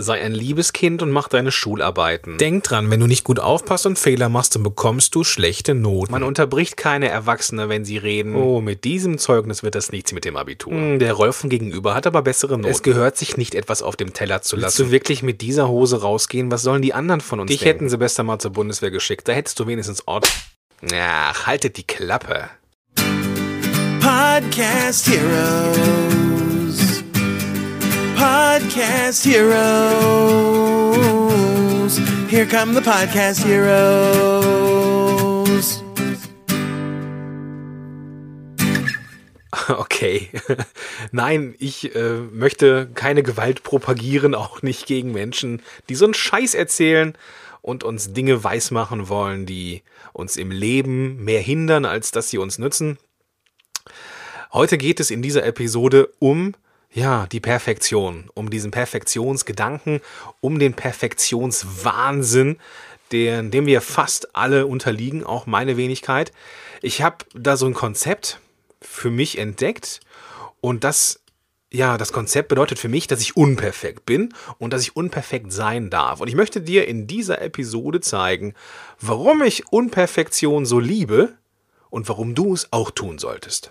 Sei ein liebes Kind und mach deine Schularbeiten. Denk dran, wenn du nicht gut aufpasst und Fehler machst, dann bekommst du schlechte Noten. Man unterbricht keine Erwachsene, wenn sie reden. Oh, mit diesem Zeugnis wird das nichts mit dem Abitur. Hm, der Rolf von gegenüber hat aber bessere Noten. Es gehört sich nicht etwas auf dem Teller zu lassen. Willst du wirklich mit dieser Hose rausgehen? Was sollen die anderen von uns Dich denken? hätten sie besser mal zur Bundeswehr geschickt. Da hättest du wenigstens Ort. Ach, haltet die Klappe. Podcast Heroes. Podcast heroes. Here come the podcast heroes. Okay. Nein, ich äh, möchte keine Gewalt propagieren, auch nicht gegen Menschen, die so einen Scheiß erzählen und uns Dinge weismachen wollen, die uns im Leben mehr hindern, als dass sie uns nützen. Heute geht es in dieser Episode um ja, die Perfektion, um diesen Perfektionsgedanken, um den Perfektionswahnsinn, den, dem wir fast alle unterliegen, auch meine Wenigkeit. Ich habe da so ein Konzept für mich entdeckt und das ja, das Konzept bedeutet für mich, dass ich unperfekt bin und dass ich unperfekt sein darf. Und ich möchte dir in dieser Episode zeigen, warum ich Unperfektion so liebe und warum du es auch tun solltest.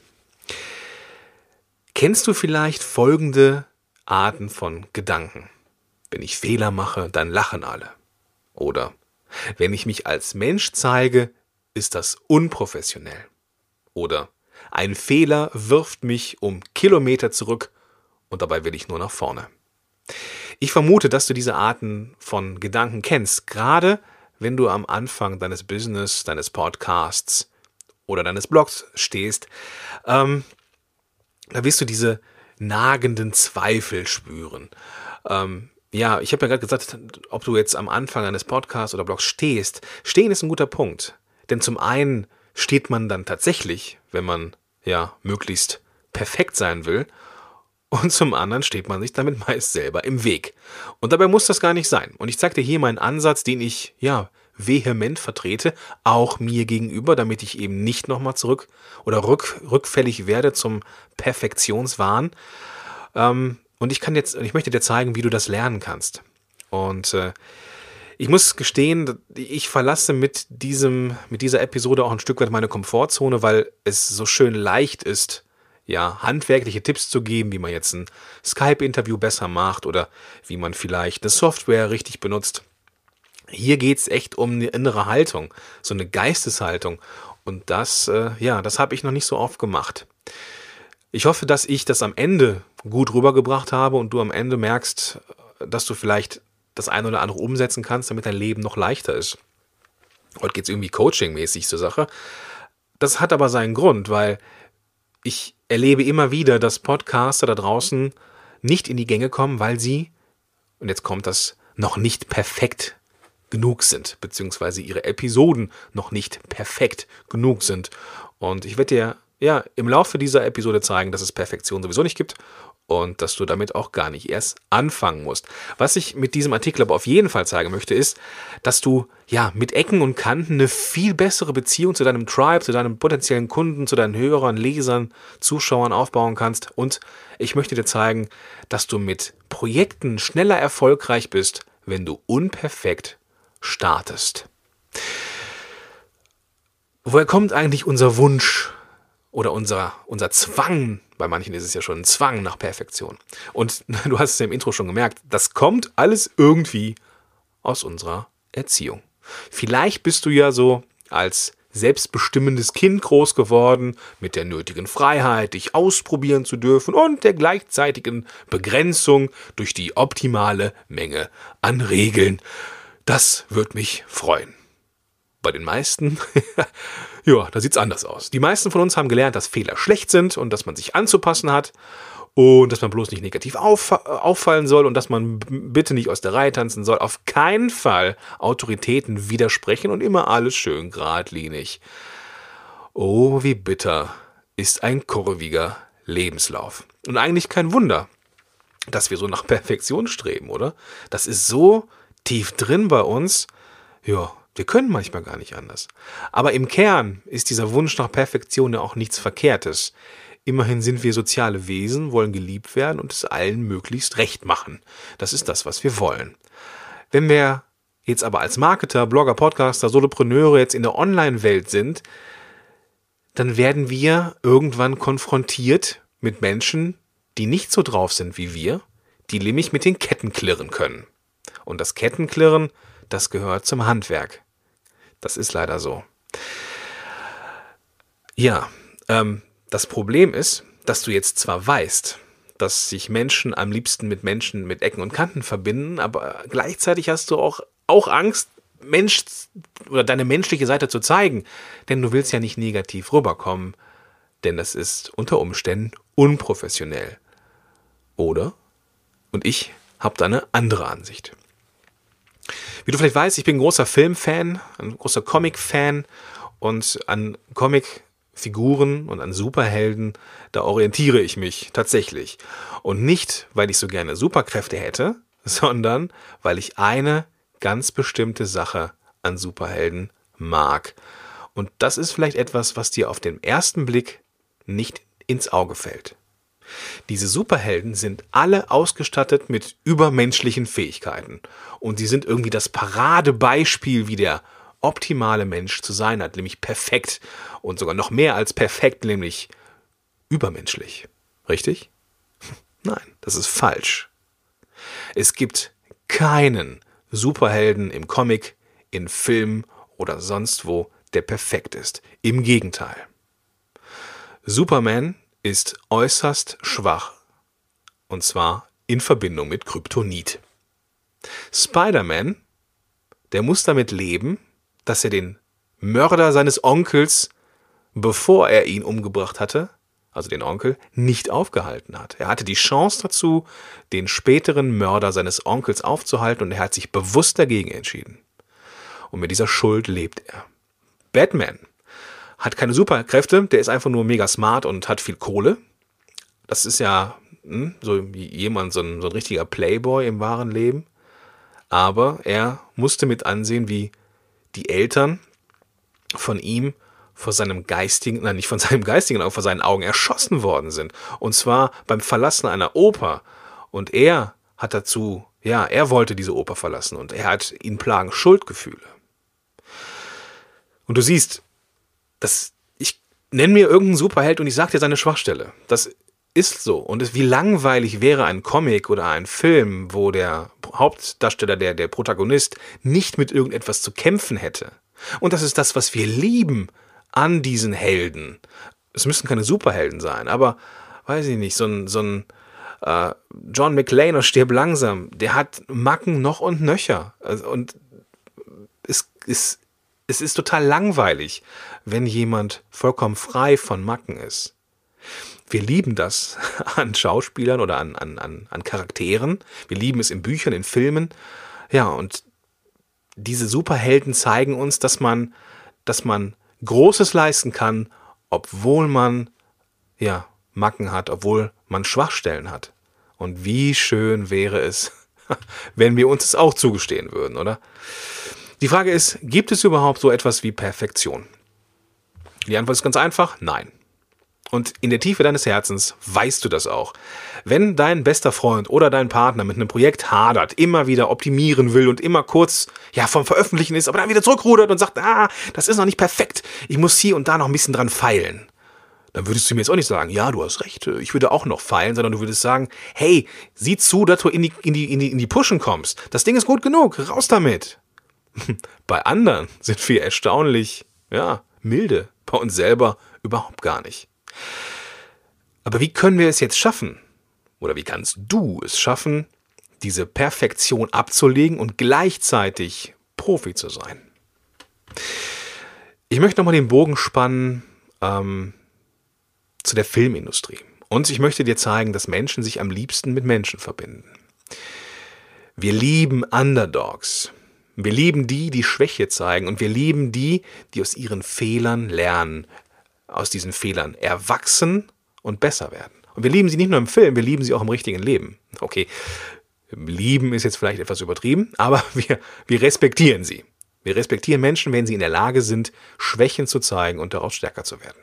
Kennst du vielleicht folgende Arten von Gedanken? Wenn ich Fehler mache, dann lachen alle. Oder wenn ich mich als Mensch zeige, ist das unprofessionell. Oder ein Fehler wirft mich um Kilometer zurück und dabei will ich nur nach vorne. Ich vermute, dass du diese Arten von Gedanken kennst, gerade wenn du am Anfang deines Business, deines Podcasts oder deines Blogs stehst. Ähm, da wirst du diese nagenden Zweifel spüren. Ähm, ja, ich habe ja gerade gesagt, ob du jetzt am Anfang eines Podcasts oder Blogs stehst. Stehen ist ein guter Punkt. Denn zum einen steht man dann tatsächlich, wenn man ja möglichst perfekt sein will. Und zum anderen steht man sich damit meist selber im Weg. Und dabei muss das gar nicht sein. Und ich zeige dir hier meinen Ansatz, den ich ja vehement vertrete, auch mir gegenüber, damit ich eben nicht nochmal zurück oder rück, rückfällig werde zum Perfektionswahn. Ähm, und ich kann jetzt, ich möchte dir zeigen, wie du das lernen kannst. Und äh, ich muss gestehen, ich verlasse mit diesem, mit dieser Episode auch ein Stück weit meine Komfortzone, weil es so schön leicht ist, ja, handwerkliche Tipps zu geben, wie man jetzt ein Skype-Interview besser macht oder wie man vielleicht eine Software richtig benutzt. Hier geht es echt um eine innere Haltung, so eine Geisteshaltung. Und das, äh, ja, das habe ich noch nicht so oft gemacht. Ich hoffe, dass ich das am Ende gut rübergebracht habe und du am Ende merkst, dass du vielleicht das eine oder andere umsetzen kannst, damit dein Leben noch leichter ist. Heute geht es irgendwie coachingmäßig zur Sache. Das hat aber seinen Grund, weil ich erlebe immer wieder, dass Podcaster da draußen nicht in die Gänge kommen, weil sie, und jetzt kommt das, noch nicht perfekt genug sind, beziehungsweise ihre Episoden noch nicht perfekt genug sind. Und ich werde dir ja im Laufe dieser Episode zeigen, dass es Perfektion sowieso nicht gibt und dass du damit auch gar nicht erst anfangen musst. Was ich mit diesem Artikel aber auf jeden Fall zeigen möchte, ist, dass du ja mit Ecken und Kanten eine viel bessere Beziehung zu deinem Tribe, zu deinen potenziellen Kunden, zu deinen Hörern, Lesern, Zuschauern aufbauen kannst. Und ich möchte dir zeigen, dass du mit Projekten schneller erfolgreich bist, wenn du unperfekt startest. Woher kommt eigentlich unser Wunsch oder unser, unser Zwang? Bei manchen ist es ja schon ein Zwang nach Perfektion. Und du hast es ja im Intro schon gemerkt, das kommt alles irgendwie aus unserer Erziehung. Vielleicht bist du ja so als selbstbestimmendes Kind groß geworden, mit der nötigen Freiheit, dich ausprobieren zu dürfen und der gleichzeitigen Begrenzung durch die optimale Menge an Regeln. Das würde mich freuen. Bei den meisten, ja, da sieht's anders aus. Die meisten von uns haben gelernt, dass Fehler schlecht sind und dass man sich anzupassen hat und dass man bloß nicht negativ auff auffallen soll und dass man bitte nicht aus der Reihe tanzen soll. Auf keinen Fall Autoritäten widersprechen und immer alles schön geradlinig. Oh, wie bitter ist ein kurviger Lebenslauf. Und eigentlich kein Wunder, dass wir so nach Perfektion streben, oder? Das ist so tief drin bei uns, ja, wir können manchmal gar nicht anders. Aber im Kern ist dieser Wunsch nach Perfektion ja auch nichts Verkehrtes. Immerhin sind wir soziale Wesen, wollen geliebt werden und es allen möglichst recht machen. Das ist das, was wir wollen. Wenn wir jetzt aber als Marketer, Blogger, Podcaster, Solopreneure jetzt in der Online-Welt sind, dann werden wir irgendwann konfrontiert mit Menschen, die nicht so drauf sind wie wir, die nämlich mit den Ketten klirren können. Und das Kettenklirren, das gehört zum Handwerk. Das ist leider so. Ja, ähm, das Problem ist, dass du jetzt zwar weißt, dass sich Menschen am liebsten mit Menschen mit Ecken und Kanten verbinden, aber gleichzeitig hast du auch, auch Angst, Mensch oder deine menschliche Seite zu zeigen, denn du willst ja nicht negativ rüberkommen, denn das ist unter Umständen unprofessionell. Oder? Und ich habe da eine andere Ansicht. Wie du vielleicht weißt, ich bin ein großer Filmfan, ein großer Comic-Fan und an Comic Figuren und an Superhelden, da orientiere ich mich tatsächlich. Und nicht, weil ich so gerne Superkräfte hätte, sondern weil ich eine ganz bestimmte Sache an Superhelden mag. Und das ist vielleicht etwas, was dir auf den ersten Blick nicht ins Auge fällt. Diese Superhelden sind alle ausgestattet mit übermenschlichen Fähigkeiten. Und sie sind irgendwie das Paradebeispiel, wie der optimale Mensch zu sein hat, nämlich perfekt und sogar noch mehr als perfekt, nämlich übermenschlich. Richtig? Nein, das ist falsch. Es gibt keinen Superhelden im Comic, in Film oder sonst wo, der perfekt ist. Im Gegenteil. Superman ist äußerst schwach. Und zwar in Verbindung mit Kryptonit. Spider-Man, der muss damit leben, dass er den Mörder seines Onkels, bevor er ihn umgebracht hatte, also den Onkel, nicht aufgehalten hat. Er hatte die Chance dazu, den späteren Mörder seines Onkels aufzuhalten und er hat sich bewusst dagegen entschieden. Und mit dieser Schuld lebt er. Batman hat keine Superkräfte, der ist einfach nur mega smart und hat viel Kohle. Das ist ja hm, so jemand, so ein, so ein richtiger Playboy im wahren Leben. Aber er musste mit ansehen, wie die Eltern von ihm vor seinem geistigen, nein, nicht von seinem geistigen, aber vor seinen Augen erschossen worden sind. Und zwar beim Verlassen einer Oper. Und er hat dazu, ja, er wollte diese Oper verlassen und er hat ihn plagen Schuldgefühle. Und du siehst, das, ich nenne mir irgendeinen Superheld und ich sage dir seine Schwachstelle. Das ist so. Und wie langweilig wäre ein Comic oder ein Film, wo der Hauptdarsteller, der, der Protagonist, nicht mit irgendetwas zu kämpfen hätte. Und das ist das, was wir lieben an diesen Helden. Es müssen keine Superhelden sein, aber weiß ich nicht, so ein, so ein äh, John McClane aus Stirb langsam, der hat Macken noch und nöcher. Also, und es ist, es ist total langweilig, wenn jemand vollkommen frei von Macken ist wir lieben das an Schauspielern oder an, an, an, an Charakteren. Wir lieben es in Büchern, in Filmen. Ja, und diese Superhelden zeigen uns, dass man, dass man Großes leisten kann, obwohl man, ja, Macken hat, obwohl man Schwachstellen hat. Und wie schön wäre es, wenn wir uns es auch zugestehen würden, oder? Die Frage ist, gibt es überhaupt so etwas wie Perfektion? Die Antwort ist ganz einfach, nein. Und in der Tiefe deines Herzens weißt du das auch. Wenn dein bester Freund oder dein Partner mit einem Projekt hadert, immer wieder optimieren will und immer kurz ja vom Veröffentlichen ist, aber dann wieder zurückrudert und sagt, ah, das ist noch nicht perfekt, ich muss hier und da noch ein bisschen dran feilen. Dann würdest du mir jetzt auch nicht sagen, ja, du hast recht, ich würde auch noch feilen, sondern du würdest sagen, hey, sieh zu, dass du in die, in die, in die, Pushen kommst. Das Ding ist gut genug, raus damit. Bei anderen sind wir erstaunlich, ja, milde. Bei uns selber überhaupt gar nicht. Aber wie können wir es jetzt schaffen? Oder wie kannst du es schaffen, diese Perfektion abzulegen und gleichzeitig Profi zu sein? Ich möchte nochmal den Bogen spannen ähm, zu der Filmindustrie. Und ich möchte dir zeigen, dass Menschen sich am liebsten mit Menschen verbinden. Wir lieben Underdogs. Wir lieben die, die Schwäche zeigen. Und wir lieben die, die aus ihren Fehlern lernen, aus diesen Fehlern erwachsen und besser werden. Und wir lieben sie nicht nur im Film, wir lieben sie auch im richtigen Leben. Okay, lieben ist jetzt vielleicht etwas übertrieben, aber wir, wir respektieren sie. Wir respektieren Menschen, wenn sie in der Lage sind, Schwächen zu zeigen und daraus stärker zu werden.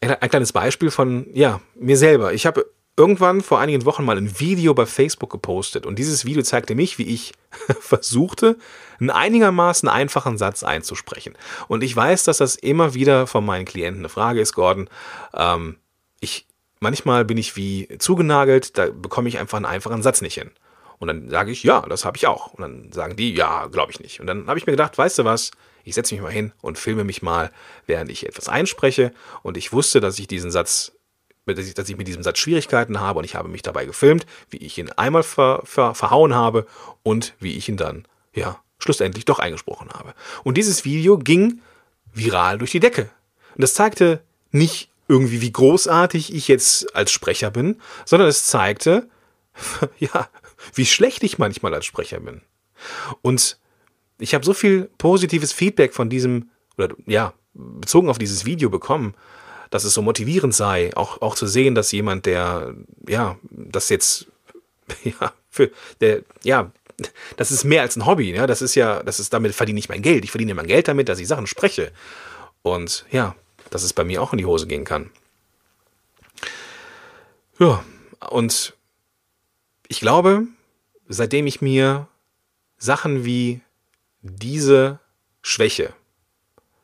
ein kleines Beispiel von, ja, mir selber. Ich habe irgendwann vor einigen Wochen mal ein Video bei Facebook gepostet und dieses Video zeigte mich, wie ich versuchte, einen einigermaßen einfachen Satz einzusprechen. Und ich weiß, dass das immer wieder von meinen Klienten eine Frage ist, Gordon. Ähm, ich, manchmal bin ich wie zugenagelt, da bekomme ich einfach einen einfachen Satz nicht hin. Und dann sage ich, ja, das habe ich auch. Und dann sagen die, ja, glaube ich nicht. Und dann habe ich mir gedacht, weißt du was, ich setze mich mal hin und filme mich mal, während ich etwas einspreche. Und ich wusste, dass ich diesen Satz, dass ich, dass ich mit diesem Satz Schwierigkeiten habe. Und ich habe mich dabei gefilmt, wie ich ihn einmal ver, ver, verhauen habe und wie ich ihn dann, ja, schlussendlich doch eingesprochen habe. Und dieses Video ging viral durch die Decke. Und das zeigte nicht irgendwie, wie großartig ich jetzt als Sprecher bin, sondern es zeigte, ja, wie schlecht ich manchmal als Sprecher bin. Und ich habe so viel positives Feedback von diesem, oder ja, bezogen auf dieses Video bekommen, dass es so motivierend sei, auch, auch zu sehen, dass jemand, der, ja, das jetzt, ja, für, der, ja, das ist mehr als ein Hobby, ja, das ist ja, das ist, damit verdiene ich mein Geld. Ich verdiene mein Geld damit, dass ich Sachen spreche. Und ja, dass es bei mir auch in die Hose gehen kann. Ja, und ich glaube, seitdem ich mir Sachen wie diese Schwäche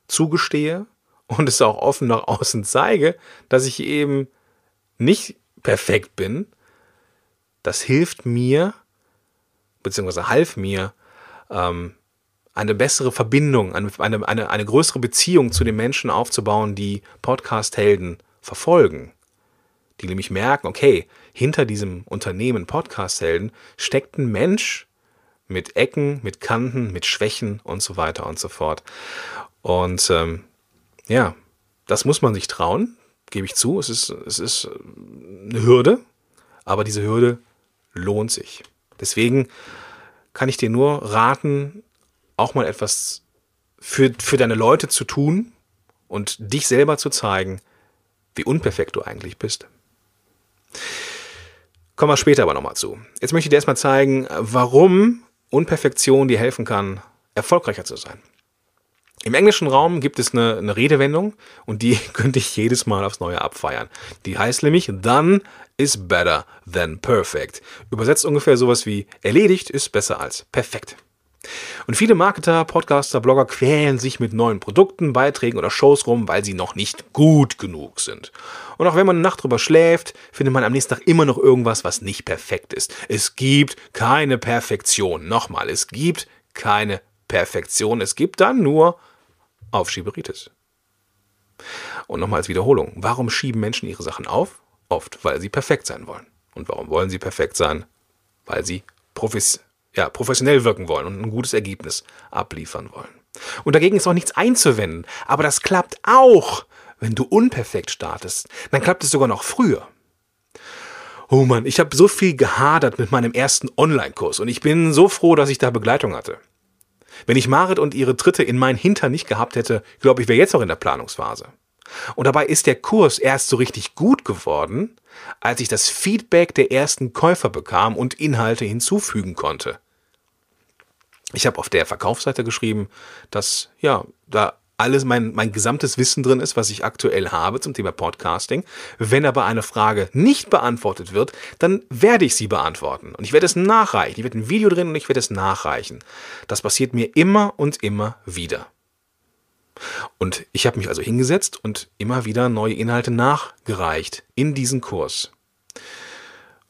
zugestehe und es auch offen nach außen zeige, dass ich eben nicht perfekt bin, das hilft mir, beziehungsweise half mir, ähm, eine bessere Verbindung, eine, eine, eine größere Beziehung zu den Menschen aufzubauen, die Podcast-Helden verfolgen. Die nämlich merken, okay, hinter diesem Unternehmen Podcast-Helden steckt ein Mensch, mit Ecken, mit Kanten, mit Schwächen und so weiter und so fort. Und ähm, ja, das muss man sich trauen, gebe ich zu. Es ist, es ist eine Hürde, aber diese Hürde lohnt sich. Deswegen kann ich dir nur raten, auch mal etwas für, für deine Leute zu tun und dich selber zu zeigen, wie unperfekt du eigentlich bist. Kommen wir später aber nochmal zu. Jetzt möchte ich dir erstmal zeigen, warum Unperfektion dir helfen kann, erfolgreicher zu sein. Im englischen Raum gibt es eine, eine, Redewendung und die könnte ich jedes Mal aufs Neue abfeiern. Die heißt nämlich, done is better than perfect. Übersetzt ungefähr sowas wie erledigt ist besser als perfekt. Und viele Marketer, Podcaster, Blogger quälen sich mit neuen Produkten, Beiträgen oder Shows rum, weil sie noch nicht gut genug sind. Und auch wenn man eine Nacht drüber schläft, findet man am nächsten Tag immer noch irgendwas, was nicht perfekt ist. Es gibt keine Perfektion. Nochmal, es gibt keine Perfektion. Es gibt dann nur Aufschieberitis. Und nochmal als Wiederholung. Warum schieben Menschen ihre Sachen auf? Oft, weil sie perfekt sein wollen. Und warum wollen sie perfekt sein? Weil sie profis ja, professionell wirken wollen und ein gutes Ergebnis abliefern wollen. Und dagegen ist auch nichts einzuwenden. Aber das klappt auch, wenn du unperfekt startest. Dann klappt es sogar noch früher. Oh Mann, ich habe so viel gehadert mit meinem ersten Online-Kurs und ich bin so froh, dass ich da Begleitung hatte. Wenn ich Marit und ihre Tritte in meinen Hintern nicht gehabt hätte, glaube ich, wäre jetzt noch in der Planungsphase. Und dabei ist der Kurs erst so richtig gut geworden, als ich das Feedback der ersten Käufer bekam und Inhalte hinzufügen konnte. Ich habe auf der Verkaufsseite geschrieben, dass ja, da alles mein, mein gesamtes Wissen drin ist, was ich aktuell habe zum Thema Podcasting. Wenn aber eine Frage nicht beantwortet wird, dann werde ich sie beantworten. Und ich werde es nachreichen. Ich werde ein Video drin und ich werde es nachreichen. Das passiert mir immer und immer wieder. Und ich habe mich also hingesetzt und immer wieder neue Inhalte nachgereicht in diesen Kurs.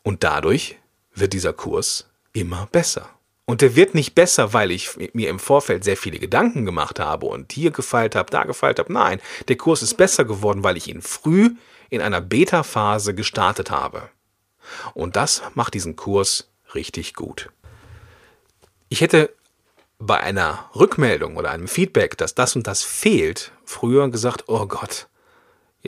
Und dadurch wird dieser Kurs immer besser. Und der wird nicht besser, weil ich mir im Vorfeld sehr viele Gedanken gemacht habe und hier gefeilt habe, da gefeilt habe. Nein, der Kurs ist besser geworden, weil ich ihn früh in einer Beta-Phase gestartet habe. Und das macht diesen Kurs richtig gut. Ich hätte bei einer Rückmeldung oder einem Feedback, dass das und das fehlt, früher gesagt, oh Gott,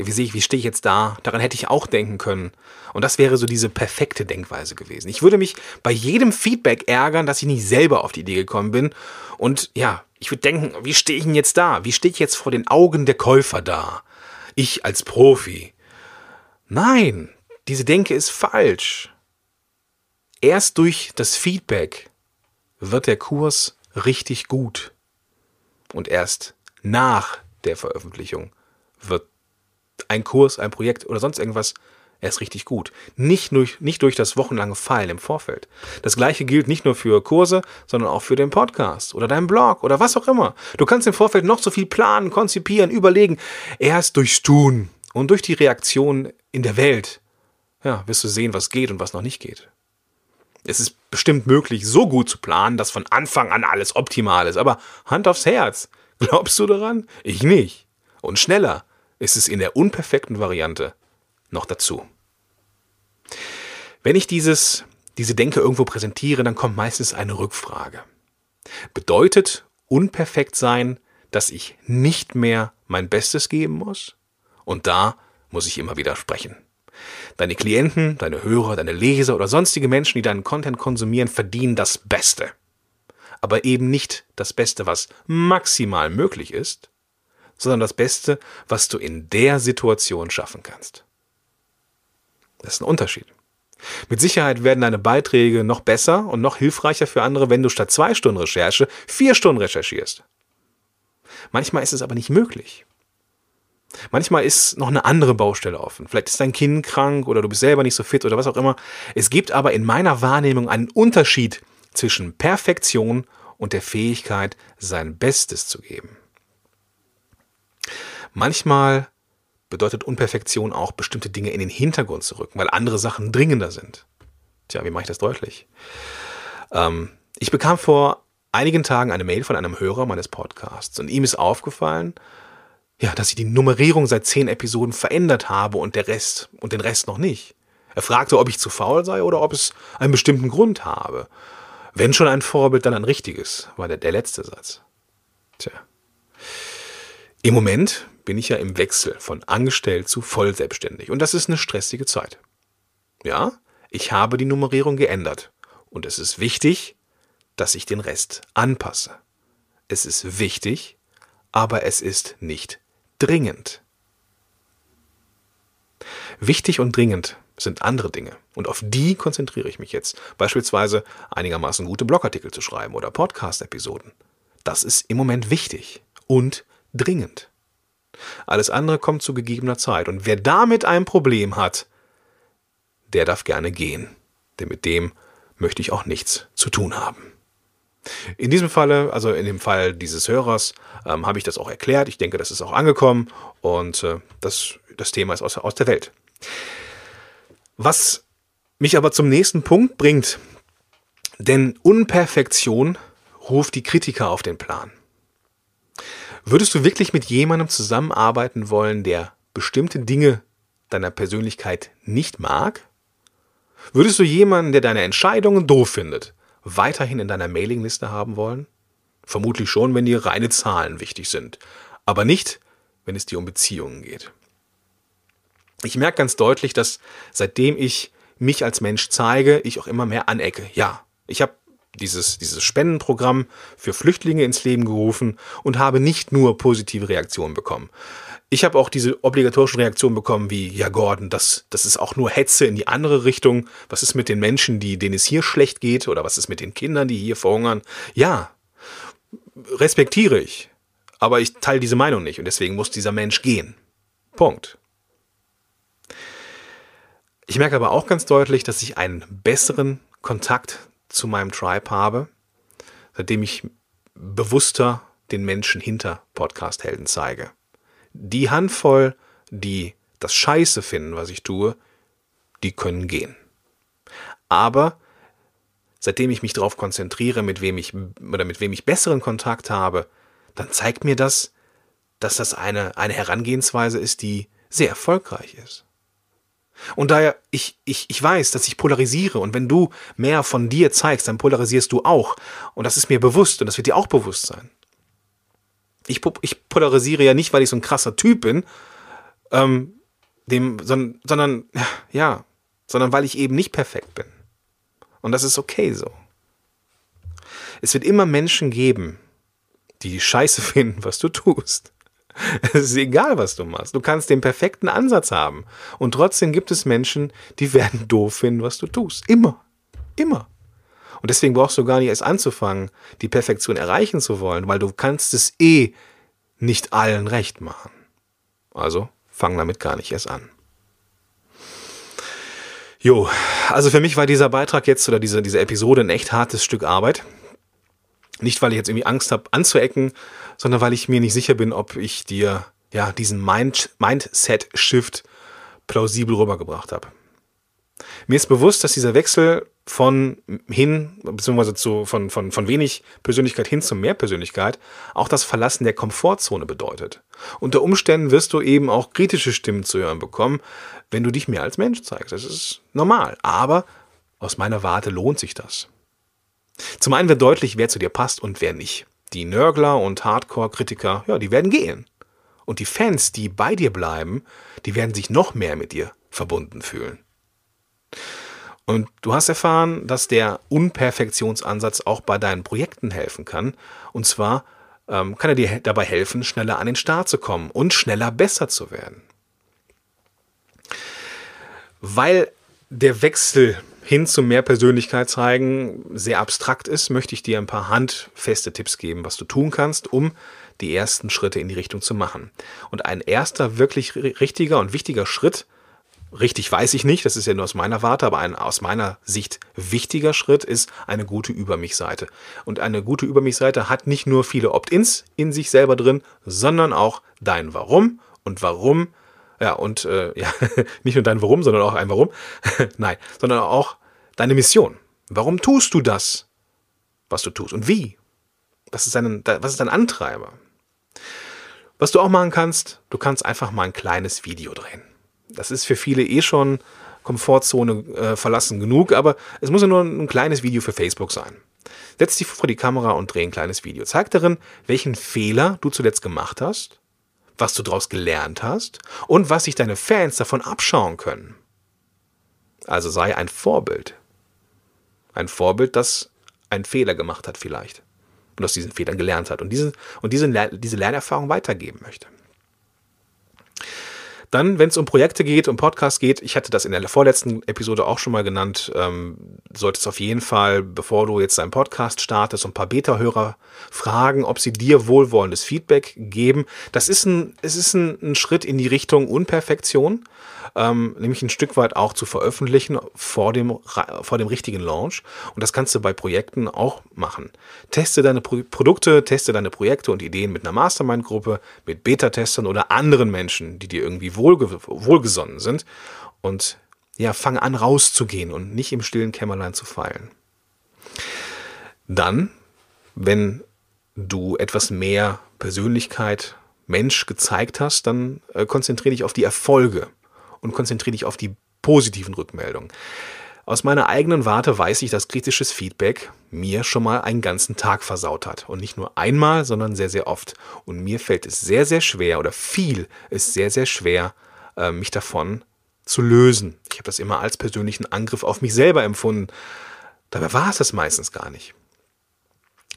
wie sehe ich, wie stehe ich jetzt da? Daran hätte ich auch denken können. Und das wäre so diese perfekte Denkweise gewesen. Ich würde mich bei jedem Feedback ärgern, dass ich nicht selber auf die Idee gekommen bin. Und ja, ich würde denken, wie stehe ich denn jetzt da? Wie stehe ich jetzt vor den Augen der Käufer da? Ich als Profi. Nein, diese Denke ist falsch. Erst durch das Feedback wird der Kurs richtig gut. Und erst nach der Veröffentlichung wird ein Kurs, ein Projekt oder sonst irgendwas erst richtig gut. Nicht durch, nicht durch das wochenlange Feilen im Vorfeld. Das gleiche gilt nicht nur für Kurse, sondern auch für den Podcast oder deinen Blog oder was auch immer. Du kannst im Vorfeld noch so viel planen, konzipieren, überlegen. Erst durchs Tun und durch die Reaktion in der Welt, ja, wirst du sehen, was geht und was noch nicht geht. Es ist bestimmt möglich, so gut zu planen, dass von Anfang an alles optimal ist. Aber Hand aufs Herz. Glaubst du daran? Ich nicht. Und schneller ist es in der unperfekten Variante noch dazu. Wenn ich dieses, diese Denke irgendwo präsentiere, dann kommt meistens eine Rückfrage. Bedeutet unperfekt sein, dass ich nicht mehr mein Bestes geben muss? Und da muss ich immer widersprechen. Deine Klienten, deine Hörer, deine Leser oder sonstige Menschen, die deinen Content konsumieren, verdienen das Beste. Aber eben nicht das Beste, was maximal möglich ist, sondern das Beste, was du in der Situation schaffen kannst. Das ist ein Unterschied. Mit Sicherheit werden deine Beiträge noch besser und noch hilfreicher für andere, wenn du statt zwei Stunden Recherche vier Stunden recherchierst. Manchmal ist es aber nicht möglich. Manchmal ist noch eine andere Baustelle offen. Vielleicht ist dein Kind krank oder du bist selber nicht so fit oder was auch immer. Es gibt aber in meiner Wahrnehmung einen Unterschied zwischen Perfektion und der Fähigkeit, sein Bestes zu geben. Manchmal bedeutet Unperfektion auch, bestimmte Dinge in den Hintergrund zu rücken, weil andere Sachen dringender sind. Tja, wie mache ich das deutlich? Ähm, ich bekam vor einigen Tagen eine Mail von einem Hörer meines Podcasts und ihm ist aufgefallen, ja, dass ich die Nummerierung seit zehn Episoden verändert habe und der Rest und den Rest noch nicht. Er fragte, ob ich zu faul sei oder ob es einen bestimmten Grund habe. Wenn schon ein Vorbild, dann ein richtiges, war der, der letzte Satz. Tja. Im Moment bin ich ja im Wechsel von angestellt zu voll selbstständig. Und das ist eine stressige Zeit. Ja, ich habe die Nummerierung geändert. Und es ist wichtig, dass ich den Rest anpasse. Es ist wichtig, aber es ist nicht dringend. Wichtig und dringend sind andere Dinge. Und auf die konzentriere ich mich jetzt. Beispielsweise einigermaßen gute Blogartikel zu schreiben oder Podcast-Episoden. Das ist im Moment wichtig und dringend. Alles andere kommt zu gegebener Zeit. Und wer damit ein Problem hat, der darf gerne gehen. Denn mit dem möchte ich auch nichts zu tun haben. In diesem Falle, also in dem Fall dieses Hörers, ähm, habe ich das auch erklärt. Ich denke, das ist auch angekommen und äh, das, das Thema ist aus, aus der Welt. Was mich aber zum nächsten Punkt bringt, denn Unperfektion ruft die Kritiker auf den Plan. Würdest du wirklich mit jemandem zusammenarbeiten wollen, der bestimmte Dinge deiner Persönlichkeit nicht mag? Würdest du jemanden, der deine Entscheidungen doof findet, weiterhin in deiner Mailingliste haben wollen? Vermutlich schon, wenn dir reine Zahlen wichtig sind, aber nicht, wenn es dir um Beziehungen geht. Ich merke ganz deutlich, dass seitdem ich mich als Mensch zeige, ich auch immer mehr anecke. Ja, ich habe dieses, dieses Spendenprogramm für Flüchtlinge ins Leben gerufen und habe nicht nur positive Reaktionen bekommen. Ich habe auch diese obligatorischen Reaktionen bekommen wie, ja Gordon, das, das ist auch nur Hetze in die andere Richtung. Was ist mit den Menschen, die, denen es hier schlecht geht? Oder was ist mit den Kindern, die hier verhungern? Ja, respektiere ich. Aber ich teile diese Meinung nicht und deswegen muss dieser Mensch gehen. Punkt. Ich merke aber auch ganz deutlich, dass ich einen besseren Kontakt zu meinem Tribe habe, seitdem ich bewusster den Menschen hinter Podcast-Helden zeige. Die Handvoll, die das Scheiße finden, was ich tue, die können gehen. Aber seitdem ich mich darauf konzentriere, mit wem ich oder mit wem ich besseren Kontakt habe, dann zeigt mir das, dass das eine, eine Herangehensweise ist, die sehr erfolgreich ist. Und daher, ich, ich, ich weiß, dass ich polarisiere und wenn du mehr von dir zeigst, dann polarisierst du auch. Und das ist mir bewusst und das wird dir auch bewusst sein. Ich, ich polarisiere ja nicht, weil ich so ein krasser Typ bin, ähm, dem, sondern, sondern, ja, sondern weil ich eben nicht perfekt bin. Und das ist okay so. Es wird immer Menschen geben, die Scheiße finden, was du tust. Es ist egal, was du machst. Du kannst den perfekten Ansatz haben. Und trotzdem gibt es Menschen, die werden doof finden, was du tust. Immer. Immer. Und deswegen brauchst du gar nicht erst anzufangen, die Perfektion erreichen zu wollen, weil du kannst es eh nicht allen recht machen. Also fang damit gar nicht erst an. Jo, also für mich war dieser Beitrag jetzt oder diese, diese Episode ein echt hartes Stück Arbeit. Nicht, weil ich jetzt irgendwie Angst habe anzuecken, sondern weil ich mir nicht sicher bin, ob ich dir ja diesen Mind Mindset-Shift plausibel rübergebracht habe. Mir ist bewusst, dass dieser Wechsel von hin, beziehungsweise zu, von, von, von wenig Persönlichkeit hin zu mehr Persönlichkeit auch das Verlassen der Komfortzone bedeutet. Unter Umständen wirst du eben auch kritische Stimmen zu hören bekommen, wenn du dich mehr als Mensch zeigst. Das ist normal. Aber aus meiner Warte lohnt sich das. Zum einen wird deutlich, wer zu dir passt und wer nicht. Die Nörgler und Hardcore-Kritiker, ja, die werden gehen. Und die Fans, die bei dir bleiben, die werden sich noch mehr mit dir verbunden fühlen. Und du hast erfahren, dass der Unperfektionsansatz auch bei deinen Projekten helfen kann. Und zwar ähm, kann er dir dabei helfen, schneller an den Start zu kommen und schneller besser zu werden. Weil der Wechsel hin zu mehr Persönlichkeit zeigen sehr abstrakt ist, möchte ich dir ein paar handfeste Tipps geben, was du tun kannst, um die ersten Schritte in die Richtung zu machen. Und ein erster wirklich richtiger und wichtiger Schritt Richtig weiß ich nicht, das ist ja nur aus meiner Warte, aber ein aus meiner Sicht wichtiger Schritt ist eine gute Über mich-Seite. Und eine gute Über mich-Seite hat nicht nur viele Opt-ins in sich selber drin, sondern auch dein Warum und warum, ja, und äh, ja, nicht nur dein Warum, sondern auch ein Warum, nein, sondern auch deine Mission. Warum tust du das, was du tust und wie? Was ist dein, was ist dein Antreiber? Was du auch machen kannst, du kannst einfach mal ein kleines Video drehen. Das ist für viele eh schon Komfortzone äh, verlassen genug, aber es muss ja nur ein kleines Video für Facebook sein. Setz dich vor die Kamera und dreh ein kleines Video. Zeig darin, welchen Fehler du zuletzt gemacht hast, was du daraus gelernt hast und was sich deine Fans davon abschauen können. Also sei ein Vorbild. Ein Vorbild, das einen Fehler gemacht hat vielleicht und aus diesen Fehlern gelernt hat und diese, und diese, diese Lernerfahrung weitergeben möchte. Dann, wenn es um Projekte geht, um Podcasts geht, ich hatte das in der vorletzten Episode auch schon mal genannt, ähm, solltest auf jeden Fall, bevor du jetzt deinen Podcast startest, ein paar Beta-Hörer fragen, ob sie dir wohlwollendes Feedback geben. Das ist ein, es ist ein, ein Schritt in die Richtung Unperfektion ähm, nämlich ein Stück weit auch zu veröffentlichen vor dem, vor dem richtigen Launch. Und das kannst du bei Projekten auch machen. Teste deine Pro Produkte, teste deine Projekte und Ideen mit einer Mastermind-Gruppe, mit Beta-Testern oder anderen Menschen, die dir irgendwie wohlge wohlgesonnen sind. Und ja, fang an rauszugehen und nicht im stillen Kämmerlein zu feilen. Dann, wenn du etwas mehr Persönlichkeit, Mensch gezeigt hast, dann äh, konzentriere dich auf die Erfolge und konzentriere dich auf die positiven Rückmeldungen. Aus meiner eigenen Warte weiß ich, dass kritisches Feedback mir schon mal einen ganzen Tag versaut hat. Und nicht nur einmal, sondern sehr, sehr oft. Und mir fällt es sehr, sehr schwer oder viel ist sehr, sehr schwer, äh, mich davon zu lösen. Ich habe das immer als persönlichen Angriff auf mich selber empfunden. Dabei war es das meistens gar nicht.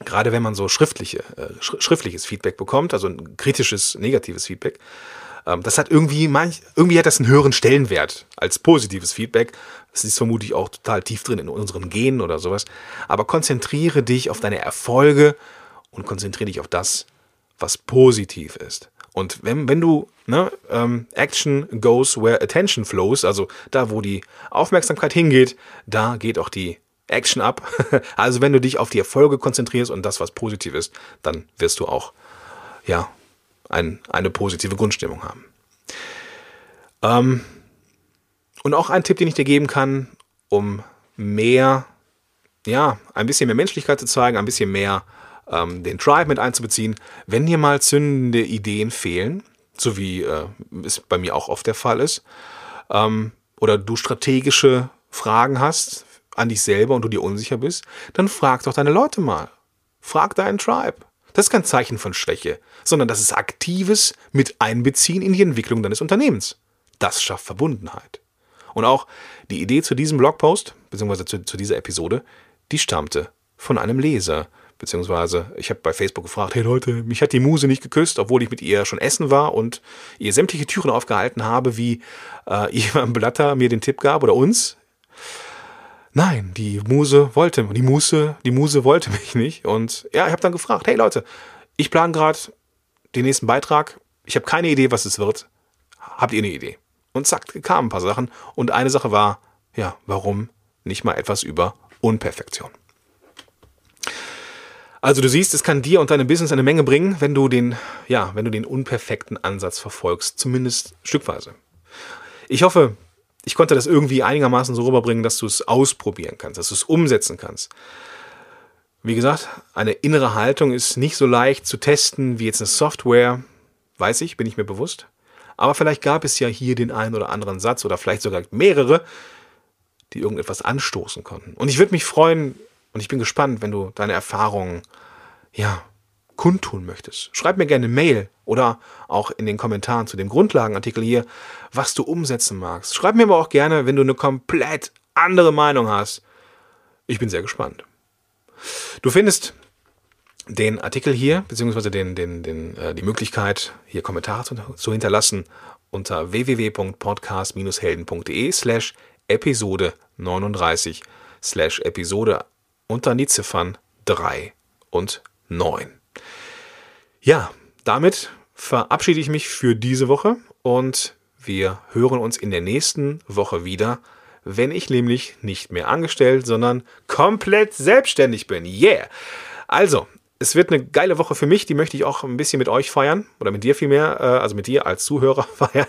Gerade wenn man so schriftliche, äh, schriftliches Feedback bekommt, also ein kritisches, negatives Feedback, ähm, das hat irgendwie, manch, irgendwie hat das einen höheren Stellenwert als positives Feedback. Das ist vermutlich auch total tief drin in unseren Genen oder sowas. Aber konzentriere dich auf deine Erfolge und konzentriere dich auf das, was positiv ist. Und wenn, wenn du, ne, ähm, Action goes where attention flows, also da, wo die Aufmerksamkeit hingeht, da geht auch die Action ab. also wenn du dich auf die Erfolge konzentrierst und das, was positiv ist, dann wirst du auch, ja, ein, eine positive Grundstimmung haben. Ähm, und auch ein Tipp, den ich dir geben kann, um mehr, ja, ein bisschen mehr Menschlichkeit zu zeigen, ein bisschen mehr ähm, den Tribe mit einzubeziehen. Wenn dir mal zündende Ideen fehlen, so wie äh, es bei mir auch oft der Fall ist, ähm, oder du strategische Fragen hast an dich selber und du dir unsicher bist, dann frag doch deine Leute mal. Frag deinen Tribe. Das ist kein Zeichen von Schwäche, sondern das ist aktives mit Einbeziehen in die Entwicklung deines Unternehmens. Das schafft Verbundenheit. Und auch die Idee zu diesem Blogpost, beziehungsweise zu, zu dieser Episode, die stammte von einem Leser. Beziehungsweise ich habe bei Facebook gefragt, hey Leute, mich hat die Muse nicht geküsst, obwohl ich mit ihr schon essen war und ihr sämtliche Türen aufgehalten habe, wie äh, Ivan Blatter mir den Tipp gab oder uns. Nein, die Muse wollte, die Muse, die Muse wollte mich nicht. Und ja, ich habe dann gefragt, hey Leute, ich plane gerade den nächsten Beitrag. Ich habe keine Idee, was es wird. habt ihr eine Idee? Und zack, kamen ein paar Sachen. Und eine Sache war, ja, warum nicht mal etwas über Unperfektion? Also du siehst, es kann dir und deinem Business eine Menge bringen, wenn du den, ja, wenn du den unperfekten Ansatz verfolgst, zumindest stückweise. Ich hoffe, ich konnte das irgendwie einigermaßen so rüberbringen, dass du es ausprobieren kannst, dass du es umsetzen kannst. Wie gesagt, eine innere Haltung ist nicht so leicht zu testen wie jetzt eine Software, weiß ich, bin ich mir bewusst. Aber vielleicht gab es ja hier den einen oder anderen Satz oder vielleicht sogar mehrere, die irgendetwas anstoßen konnten. Und ich würde mich freuen und ich bin gespannt, wenn du deine Erfahrungen, ja, kundtun möchtest. Schreib mir gerne eine Mail oder auch in den Kommentaren zu dem Grundlagenartikel hier, was du umsetzen magst. Schreib mir aber auch gerne, wenn du eine komplett andere Meinung hast. Ich bin sehr gespannt. Du findest den Artikel hier, beziehungsweise den, den, den, äh, die Möglichkeit, hier Kommentare zu, zu hinterlassen unter www.podcast-helden.de slash Episode 39 slash Episode dann die Ziffern 3 und 9. Ja, damit verabschiede ich mich für diese Woche und wir hören uns in der nächsten Woche wieder, wenn ich nämlich nicht mehr angestellt, sondern komplett selbstständig bin. Yeah! Also, es wird eine geile Woche für mich, die möchte ich auch ein bisschen mit euch feiern oder mit dir vielmehr, äh, also mit dir als Zuhörer feiern.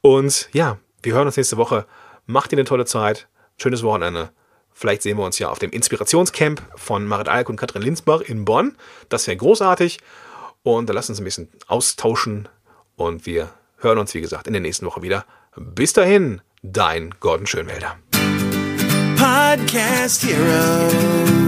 Und ja, wir hören uns nächste Woche. Macht dir eine tolle Zeit, schönes Wochenende. Vielleicht sehen wir uns ja auf dem Inspirationscamp von Marit Alk und Katrin Linsbach in Bonn. Das wäre großartig. Und da lass uns ein bisschen austauschen. Und wir hören uns, wie gesagt, in der nächsten Woche wieder. Bis dahin, dein Gordon Schönwälder. Podcast Heroes.